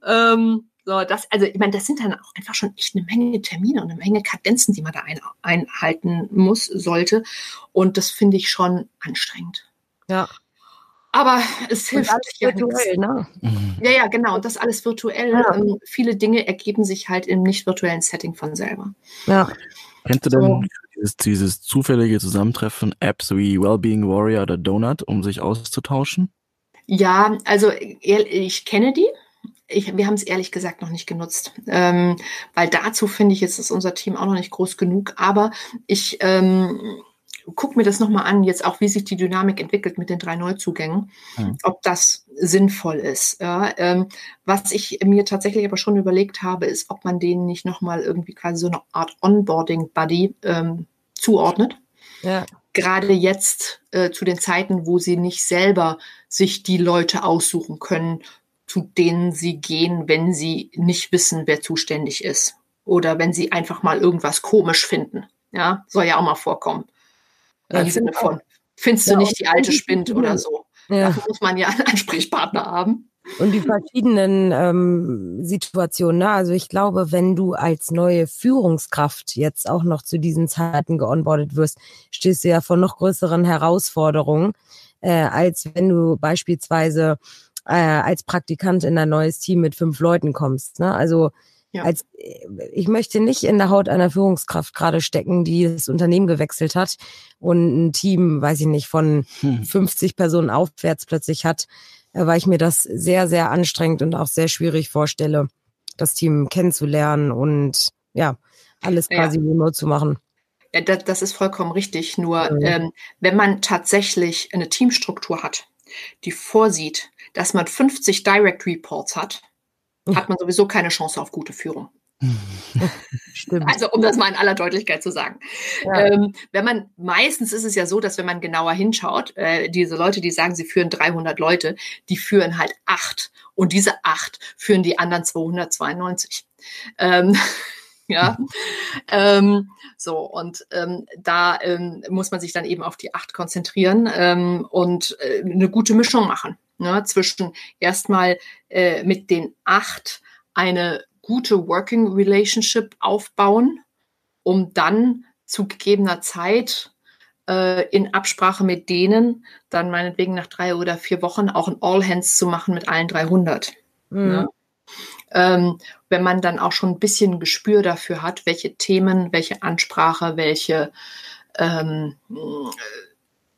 Ähm, so, das, also ich meine, das sind dann auch einfach schon echt eine Menge Termine und eine Menge Kadenzen, die man da ein, einhalten muss, sollte. Und das finde ich schon anstrengend. Ja. Aber es hilft alles ja virtuell, ne? Ja, ja, genau. Und das alles virtuell. Ja. Ähm, viele Dinge ergeben sich halt im nicht virtuellen Setting von selber. Ja. Kennst du denn so. dieses, dieses zufällige Zusammentreffen Apps wie Wellbeing Warrior oder Donut, um sich auszutauschen? Ja, also ich kenne die. Ich, wir haben es ehrlich gesagt noch nicht genutzt, ähm, weil dazu finde ich, jetzt ist unser Team auch noch nicht groß genug. Aber ich ähm, guck mir das nochmal an, jetzt auch, wie sich die Dynamik entwickelt mit den drei Neuzugängen, mhm. ob das sinnvoll ist. Ja, ähm, was ich mir tatsächlich aber schon überlegt habe, ist, ob man denen nicht nochmal irgendwie quasi so eine Art Onboarding-Buddy ähm, zuordnet. Ja. Gerade jetzt äh, zu den Zeiten, wo sie nicht selber sich die Leute aussuchen können, zu denen sie gehen, wenn sie nicht wissen, wer zuständig ist. Oder wenn sie einfach mal irgendwas komisch finden. Ja, soll ja auch mal vorkommen. Im Sinne von, findest du nicht die alte spinnt oder so. Ja. Dafür muss man ja einen Ansprechpartner haben. Und die verschiedenen ähm, Situationen. Ne? Also ich glaube, wenn du als neue Führungskraft jetzt auch noch zu diesen Zeiten geonboardet wirst, stehst du ja vor noch größeren Herausforderungen, äh, als wenn du beispielsweise äh, als Praktikant in ein neues Team mit fünf Leuten kommst. Ne? Also Ja. Als, ich möchte nicht in der Haut einer Führungskraft gerade stecken, die das Unternehmen gewechselt hat und ein Team, weiß ich nicht, von hm. 50 Personen aufwärts plötzlich hat, äh, weil ich mir das sehr, sehr anstrengend und auch sehr schwierig vorstelle, das Team kennenzulernen und ja, alles quasi ja. remote zu machen. Ja, das, das ist vollkommen richtig. Nur mhm. ähm, wenn man tatsächlich eine Teamstruktur hat, die vorsieht, dass man 50 Direct Reports hat, hat man sowieso keine Chance auf gute Führung. Stimmt. Also um das mal in aller Deutlichkeit zu sagen. Ja. Ähm, wenn man meistens ist es ja so, dass wenn man genauer hinschaut, äh, diese Leute, die sagen, sie führen 300 Leute, die führen halt acht und diese acht führen die anderen 292. Ähm, ja, ähm, so und ähm, da ähm, muss man sich dann eben auf die acht konzentrieren ähm, und äh, eine gute Mischung machen ne, zwischen erstmal äh, mit den acht eine gute Working Relationship aufbauen, um dann zu gegebener Zeit äh, in Absprache mit denen dann meinetwegen nach drei oder vier Wochen auch ein All Hands zu machen mit allen 300. Mhm. Ne? Ähm, wenn man dann auch schon ein bisschen Gespür dafür hat, welche Themen, welche Ansprache, welche ähm,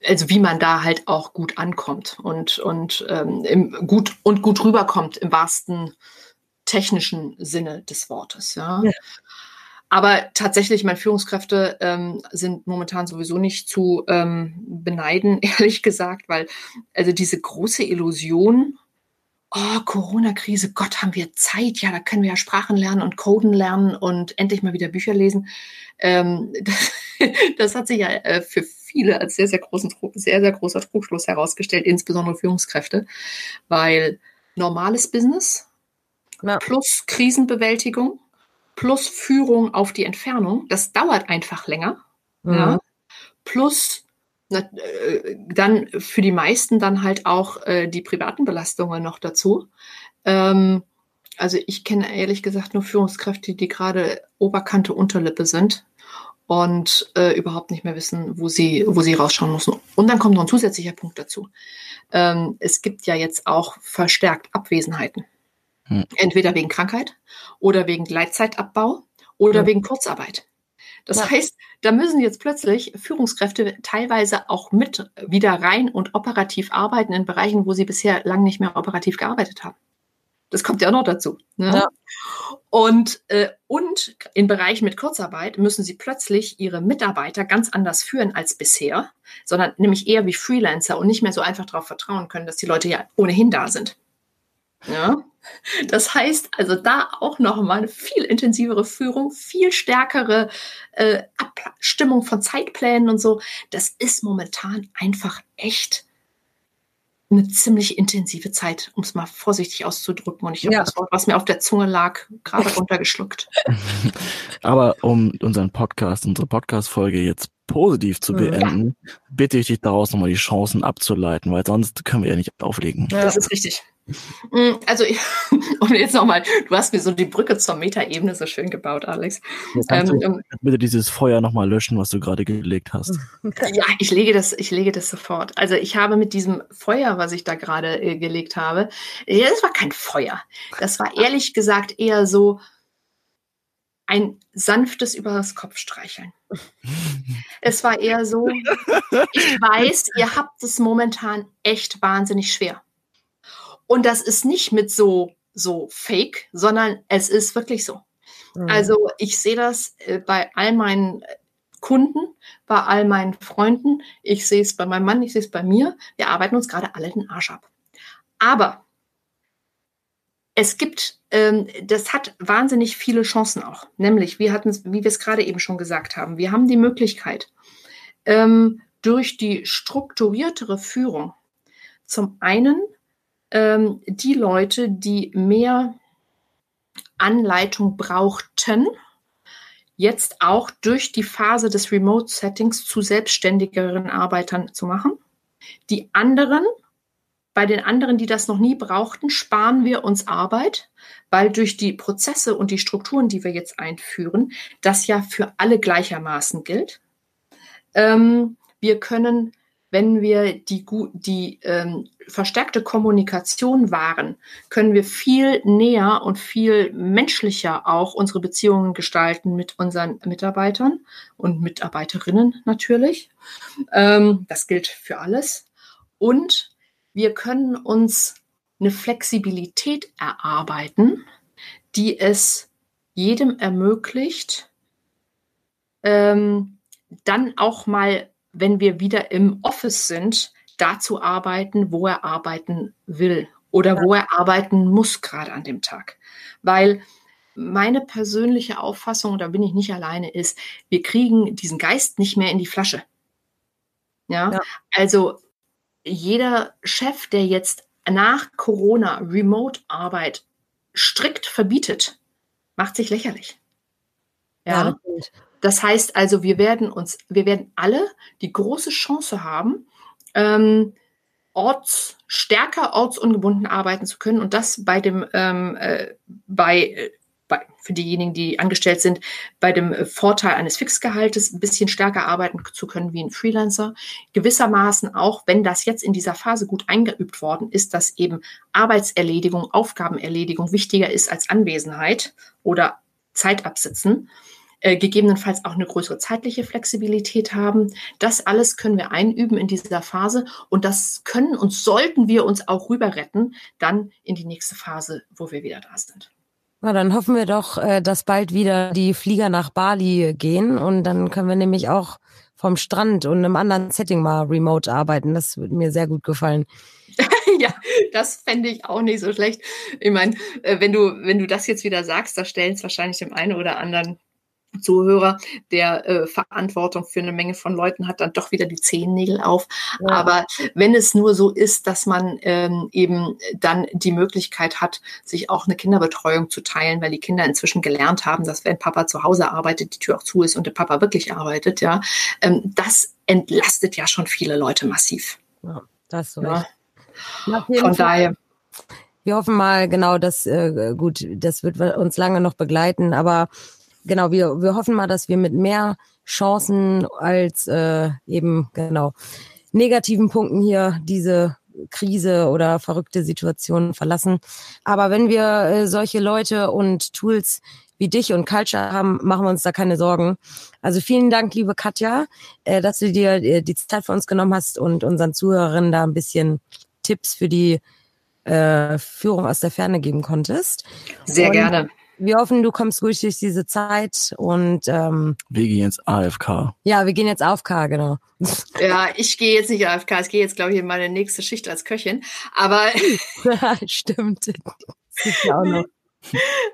also wie man da halt auch gut ankommt und, und ähm, im, gut und gut rüberkommt im wahrsten technischen Sinne des Wortes. Ja. ja. Aber tatsächlich, meine Führungskräfte ähm, sind momentan sowieso nicht zu ähm, beneiden, ehrlich gesagt, weil also diese große Illusion, oh, Corona-Krise, Gott, haben wir Zeit, ja, da können wir ja Sprachen lernen und Coden lernen und endlich mal wieder Bücher lesen. Ähm, das, das, hat sich ja äh, für viele als sehr, sehr großen, sehr, sehr großer Trugschluss herausgestellt, insbesondere Führungskräfte, weil normales Business ja. plus Krisenbewältigung plus Führung auf die Entfernung, das dauert einfach länger. Mhm. Ja, plus na, äh, dann für die meisten dann halt auch äh, die privaten Belastungen noch dazu. Ähm, also ich kenne ehrlich gesagt nur Führungskräfte, die gerade Oberkante Unterlippe sind und äh, überhaupt nicht mehr wissen, wo sie, wo sie rausschauen müssen. Und dann kommt noch ein zusätzlicher Punkt dazu. Ähm, es gibt ja jetzt auch verstärkt Abwesenheiten. Hm. Entweder wegen Krankheit oder wegen Gleitzeitabbau oder hm. wegen Kurzarbeit. Das ja. heißt, da müssen jetzt plötzlich Führungskräfte teilweise auch mit wieder rein und operativ arbeiten in Bereichen, wo sie bisher lang nicht mehr operativ gearbeitet haben. Das kommt ja auch noch dazu. Ne? Ja. Und, äh, und in Bereichen mit Kurzarbeit müssen sie plötzlich ihre Mitarbeiter ganz anders führen als bisher, sondern nämlich eher wie Freelancer und nicht mehr so einfach darauf vertrauen können, dass die Leute ja ohnehin da sind. Ja? Das heißt also da auch nochmal eine viel intensivere Führung, viel stärkere äh, Abstimmung von Zeitplänen und so. Das ist momentan einfach echt eine ziemlich intensive Zeit, um es mal vorsichtig auszudrücken. Und ich habe ja. das Wort, was mir auf der Zunge lag, gerade runtergeschluckt. Aber um unseren Podcast, unsere Podcast-Folge jetzt positiv zu beenden, ja. bitte ich dich daraus nochmal die Chancen abzuleiten, weil sonst können wir ja nicht auflegen. Ja. Das ist richtig. Mm, also, und jetzt nochmal, du hast mir so die Brücke zur Metaebene so schön gebaut, Alex. Ähm, du bitte dieses Feuer nochmal löschen, was du gerade gelegt hast. Ja, ich lege das, ich lege das sofort. Also ich habe mit diesem Feuer, was ich da gerade äh, gelegt habe, ja, das war kein Feuer. Das war ehrlich gesagt eher so ein sanftes über das Kopf streicheln. es war eher so, ich weiß, ihr habt es momentan echt wahnsinnig schwer. Und das ist nicht mit so, so fake, sondern es ist wirklich so. Mhm. Also ich sehe das äh, bei all meinen Kunden, bei all meinen Freunden. Ich sehe es bei meinem Mann, ich sehe es bei mir. Wir arbeiten uns gerade alle den Arsch ab. Aber es gibt, ähm, das hat wahnsinnig viele Chancen auch. Nämlich, wir hatten wie wir es gerade eben schon gesagt haben, wir haben die Möglichkeit, ähm, durch die strukturiertere Führung zum einen ähm, die Leute, die mehr Anleitung brauchten, jetzt auch durch die Phase des Remote-Settings zu selbstständigeren Arbeitern zu machen. Die anderen, bei den anderen, die das noch nie brauchten, sparen wir uns Arbeit, weil durch die Prozesse und die Strukturen, die wir jetzt einführen, das ja für alle gleichermaßen gilt. Ähm, wir können wenn wir die, die ähm, verstärkte Kommunikation wahren, können wir viel näher und viel menschlicher auch unsere Beziehungen gestalten mit unseren Mitarbeitern und Mitarbeiterinnen natürlich. Ähm, das gilt für alles. Und wir können uns eine Flexibilität erarbeiten, die es jedem ermöglicht, ähm, dann auch mal, wenn wir wieder im Office sind, da zu arbeiten, wo er arbeiten will oder ja. wo er arbeiten muss gerade an dem Tag. Weil meine persönliche Auffassung, da bin ich nicht alleine, ist, wir kriegen diesen Geist nicht mehr in die Flasche. Ja, ja. also jeder Chef, der jetzt nach Corona Remote-Arbeit strikt verbietet, macht sich lächerlich. Ja. ja das heißt also, wir werden uns, wir werden alle die große Chance haben, ähm, orts stärker ortsungebunden arbeiten zu können und das bei dem ähm, äh, bei, äh, bei für diejenigen, die angestellt sind, bei dem Vorteil eines Fixgehaltes ein bisschen stärker arbeiten zu können wie ein Freelancer. Gewissermaßen auch, wenn das jetzt in dieser Phase gut eingeübt worden ist, dass eben Arbeitserledigung, Aufgabenerledigung wichtiger ist als Anwesenheit oder Zeit absitzen äh, gegebenenfalls auch eine größere zeitliche Flexibilität haben. Das alles können wir einüben in dieser Phase und das können und sollten wir uns auch rüber retten, dann in die nächste Phase, wo wir wieder da sind. Na, dann hoffen wir doch, äh, dass bald wieder die Flieger nach Bali gehen und dann können wir nämlich auch vom Strand und einem anderen Setting mal remote arbeiten. Das würde mir sehr gut gefallen. ja, das fände ich auch nicht so schlecht. Ich meine, äh, wenn du, wenn du das jetzt wieder sagst, da stellen es wahrscheinlich dem einen oder anderen Zuhörer, der äh, Verantwortung für eine Menge von Leuten hat, dann doch wieder die Zehennägel auf. Ja. Aber wenn es nur so ist, dass man ähm, eben dann die Möglichkeit hat, sich auch eine Kinderbetreuung zu teilen, weil die Kinder inzwischen gelernt haben, dass wenn Papa zu Hause arbeitet, die Tür auch zu ist und der Papa wirklich arbeitet, ja, ähm, das entlastet ja schon viele Leute massiv. Ja, das so. Ja. Von daher. Wir hoffen mal, genau, dass äh, gut, das wird uns lange noch begleiten, aber genau, wir, wir hoffen mal, dass wir mit mehr Chancen als äh, eben genau negativen Punkten hier diese Krise oder verrückte Situationen verlassen. Aber wenn wir äh, solche Leute und Tools wie dich und Culture haben, machen wir uns da keine Sorgen. Also vielen Dank, liebe Katja, äh, dass du dir äh, die Zeit für uns genommen hast und unseren Zuhörerinnen da ein bisschen Tipps für die äh, Führung aus der Ferne geben konntest. Sehr und gerne wir hoffen, du kommst ruhig durch diese Zeit und ähm, wir gehen jetzt AFK. Ja, wir gehen jetzt AFK, genau. Ja, ich gehe jetzt nicht AFK, ich gehe jetzt, glaube ich, in meine nächste Schicht als Köchin. Aber stimmt. Ja auch noch.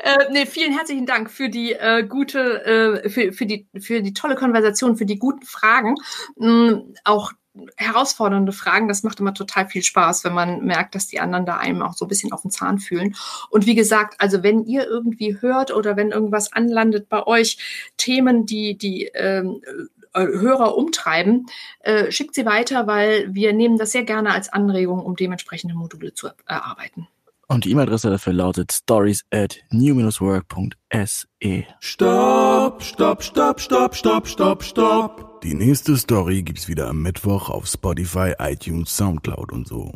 äh, nee, vielen herzlichen Dank für die äh, gute, äh, für, für, die, für die tolle Konversation, für die guten Fragen. Ähm, auch herausfordernde Fragen. Das macht immer total viel Spaß, wenn man merkt, dass die anderen da einem auch so ein bisschen auf den Zahn fühlen. Und wie gesagt, also wenn ihr irgendwie hört oder wenn irgendwas anlandet bei euch, Themen, die die ähm, äh, Hörer umtreiben, äh, schickt sie weiter, weil wir nehmen das sehr gerne als Anregung, um dementsprechende Module zu erarbeiten. Und die E-Mail-Adresse dafür lautet stories at new-work.se. Stopp, stopp, stopp, stopp, stopp, stopp, stopp. Die nächste Story gibt's wieder am Mittwoch auf Spotify, iTunes, Soundcloud und so.